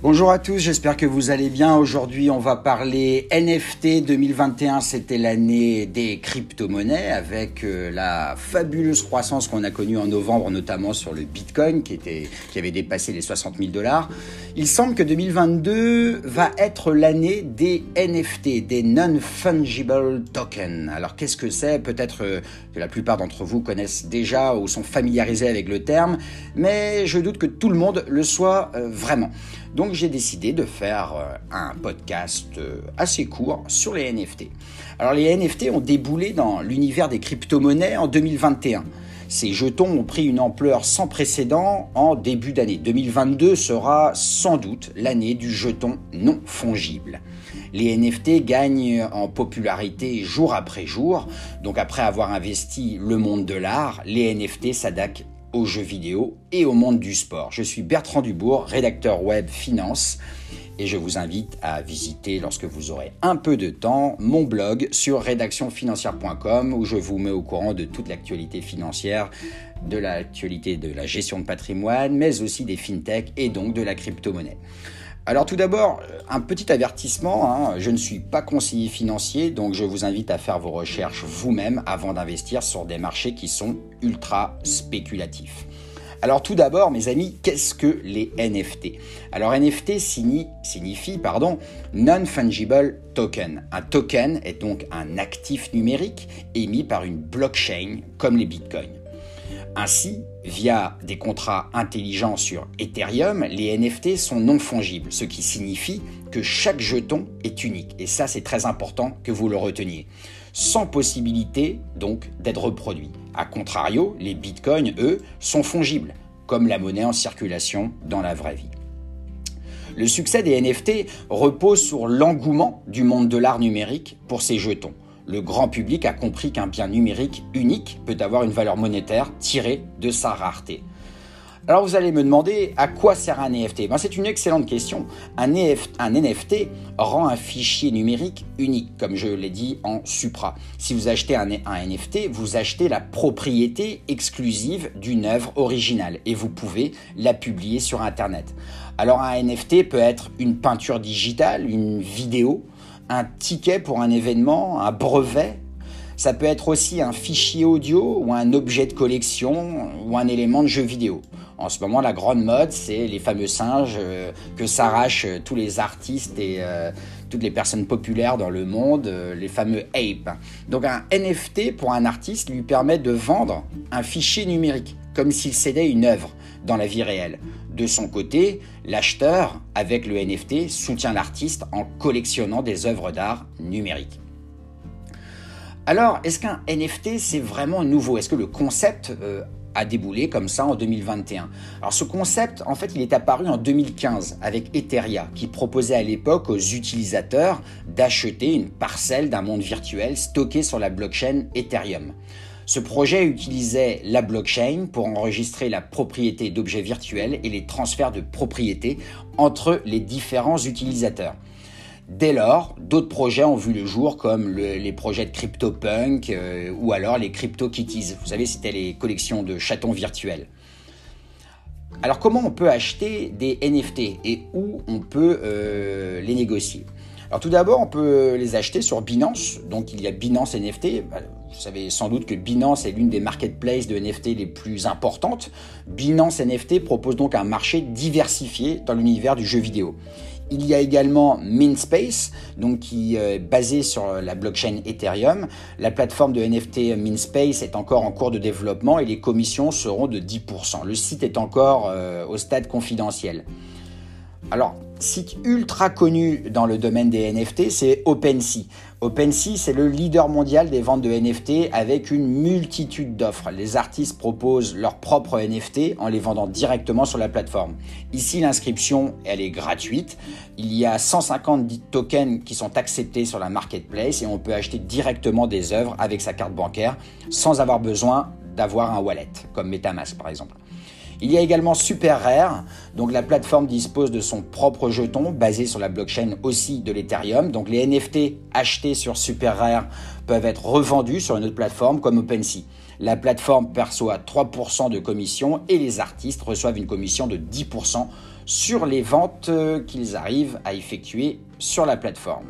Bonjour à tous, j'espère que vous allez bien. Aujourd'hui, on va parler NFT 2021. C'était l'année des crypto-monnaies avec euh, la fabuleuse croissance qu'on a connue en novembre, notamment sur le Bitcoin qui, qui avait dépassé les 60 000 dollars. Il semble que 2022 va être l'année des NFT, des non-fungible tokens. Alors, qu'est-ce que c'est? Peut-être euh, que la plupart d'entre vous connaissent déjà ou sont familiarisés avec le terme, mais je doute que tout le monde le soit euh, vraiment. Donc j'ai décidé de faire euh, un podcast euh, assez court sur les NFT. Alors les NFT ont déboulé dans l'univers des crypto-monnaies en 2021. Ces jetons ont pris une ampleur sans précédent en début d'année. 2022 sera sans doute l'année du jeton non fongible. Les NFT gagnent en popularité jour après jour. Donc après avoir investi le monde de l'art, les NFT s'adaptent aux jeux vidéo et au monde du sport. Je suis Bertrand Dubourg, rédacteur web finance, et je vous invite à visiter, lorsque vous aurez un peu de temps, mon blog sur rédactionfinancière.com où je vous mets au courant de toute l'actualité financière, de l'actualité de la gestion de patrimoine, mais aussi des fintechs et donc de la crypto-monnaie. Alors tout d'abord, un petit avertissement, hein. je ne suis pas conseiller financier, donc je vous invite à faire vos recherches vous-même avant d'investir sur des marchés qui sont ultra spéculatifs. Alors tout d'abord, mes amis, qu'est-ce que les NFT Alors NFT signifie, non-fungible token. Un token est donc un actif numérique émis par une blockchain comme les bitcoins. Ainsi, via des contrats intelligents sur Ethereum, les NFT sont non fongibles, ce qui signifie que chaque jeton est unique. Et ça, c'est très important que vous le reteniez. Sans possibilité, donc, d'être reproduit. A contrario, les bitcoins, eux, sont fongibles, comme la monnaie en circulation dans la vraie vie. Le succès des NFT repose sur l'engouement du monde de l'art numérique pour ces jetons le grand public a compris qu'un bien numérique unique peut avoir une valeur monétaire tirée de sa rareté. Alors vous allez me demander à quoi sert un NFT ben, C'est une excellente question. Un, NFT rend un fichier numérique unique, comme je l'ai dit en supra. Si vous achetez un, un NFT, vous achetez la propriété exclusive d'une œuvre originale et vous pouvez la publier sur Internet. Alors un NFT peut être une peinture digitale, une vidéo, un ticket pour un événement, un brevet. Ça peut être aussi un fichier audio ou un objet de collection ou un élément de jeu vidéo. En ce moment, la grande mode, c'est les fameux singes euh, que s'arrachent euh, tous les artistes et euh, toutes les personnes populaires dans le monde, les fameux apes. Donc un NFT pour un artiste lui permet de vendre un fichier numérique, comme s'il cédait une œuvre dans la vie réelle. De son côté, l'acheteur, avec le NFT, soutient l'artiste en collectionnant des œuvres d'art numériques. Alors, est-ce qu'un NFT, c'est vraiment nouveau? Est-ce que le concept euh, a déboulé comme ça en 2021 Alors ce concept, en fait, il est apparu en 2015 avec Etheria, qui proposait à l'époque aux utilisateurs d'acheter une parcelle d'un monde virtuel stocké sur la blockchain Ethereum. Ce projet utilisait la blockchain pour enregistrer la propriété d'objets virtuels et les transferts de propriété entre les différents utilisateurs. Dès lors, d'autres projets ont vu le jour comme les projets de CryptoPunk euh, ou alors les CryptoKitties. Vous savez, c'était les collections de chatons virtuels. Alors comment on peut acheter des NFT et où on peut euh, les négocier? Alors tout d'abord, on peut les acheter sur Binance. Donc il y a Binance NFT. Vous savez sans doute que Binance est l'une des marketplaces de NFT les plus importantes. Binance NFT propose donc un marché diversifié dans l'univers du jeu vidéo. Il y a également Mintspace, donc qui est basé sur la blockchain Ethereum. La plateforme de NFT Mintspace est encore en cours de développement et les commissions seront de 10%. Le site est encore euh, au stade confidentiel. Alors, site ultra connu dans le domaine des NFT, c'est OpenSea. OpenSea, c'est le leader mondial des ventes de NFT avec une multitude d'offres. Les artistes proposent leurs propres NFT en les vendant directement sur la plateforme. Ici, l'inscription, elle est gratuite. Il y a 150 tokens qui sont acceptés sur la marketplace et on peut acheter directement des œuvres avec sa carte bancaire sans avoir besoin d'avoir un wallet, comme MetaMask par exemple. Il y a également Super Rare, donc la plateforme dispose de son propre jeton basé sur la blockchain aussi de l'Ethereum. Donc les NFT achetés sur Super Rare peuvent être revendus sur une autre plateforme comme OpenSea. La plateforme perçoit 3% de commission et les artistes reçoivent une commission de 10% sur les ventes qu'ils arrivent à effectuer sur la plateforme.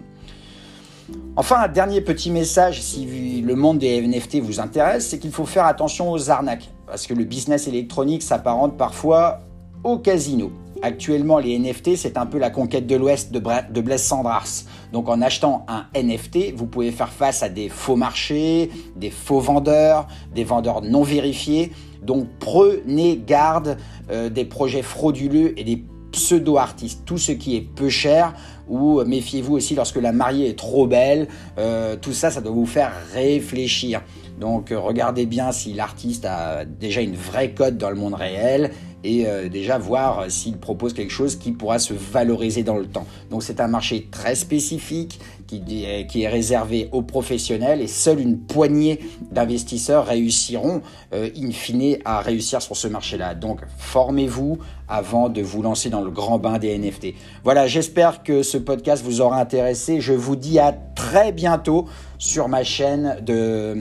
Enfin, un dernier petit message, si le monde des NFT vous intéresse, c'est qu'il faut faire attention aux arnaques, parce que le business électronique s'apparente parfois au casino. Actuellement, les NFT, c'est un peu la conquête de l'Ouest de, Blaise Sandras. Donc en achetant un NFT, vous pouvez faire face à des faux marchés, des faux vendeurs, des vendeurs non vérifiés. Donc prenez garde euh, des projets frauduleux et des pseudo-artistes. Tout ce qui est peu cher ou méfiez-vous aussi lorsque la mariée est trop belle. Euh, tout ça, ça doit vous faire réfléchir. Donc regardez bien si l'artiste a déjà une vraie cote dans le monde réel et euh, déjà voir s'il propose quelque chose qui pourra se valoriser dans le temps. Donc c'est un marché très spécifique qui, est réservé aux professionnels et seule une poignée d'investisseurs réussiront euh, in fine à réussir sur ce marché-là. Donc formez-vous avant de vous lancer dans le grand bain des NFT. Voilà, j'espère que ce podcast vous aura intéressé. Je vous dis à très bientôt sur ma chaîne de euh,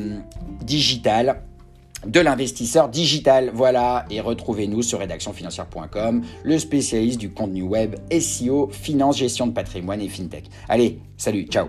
digital de l'investisseur digital. Voilà, et retrouvez-nous sur rédactionfinancière.com, le spécialiste du contenu web SEO, finance, gestion de patrimoine et fintech. Allez, salut, ciao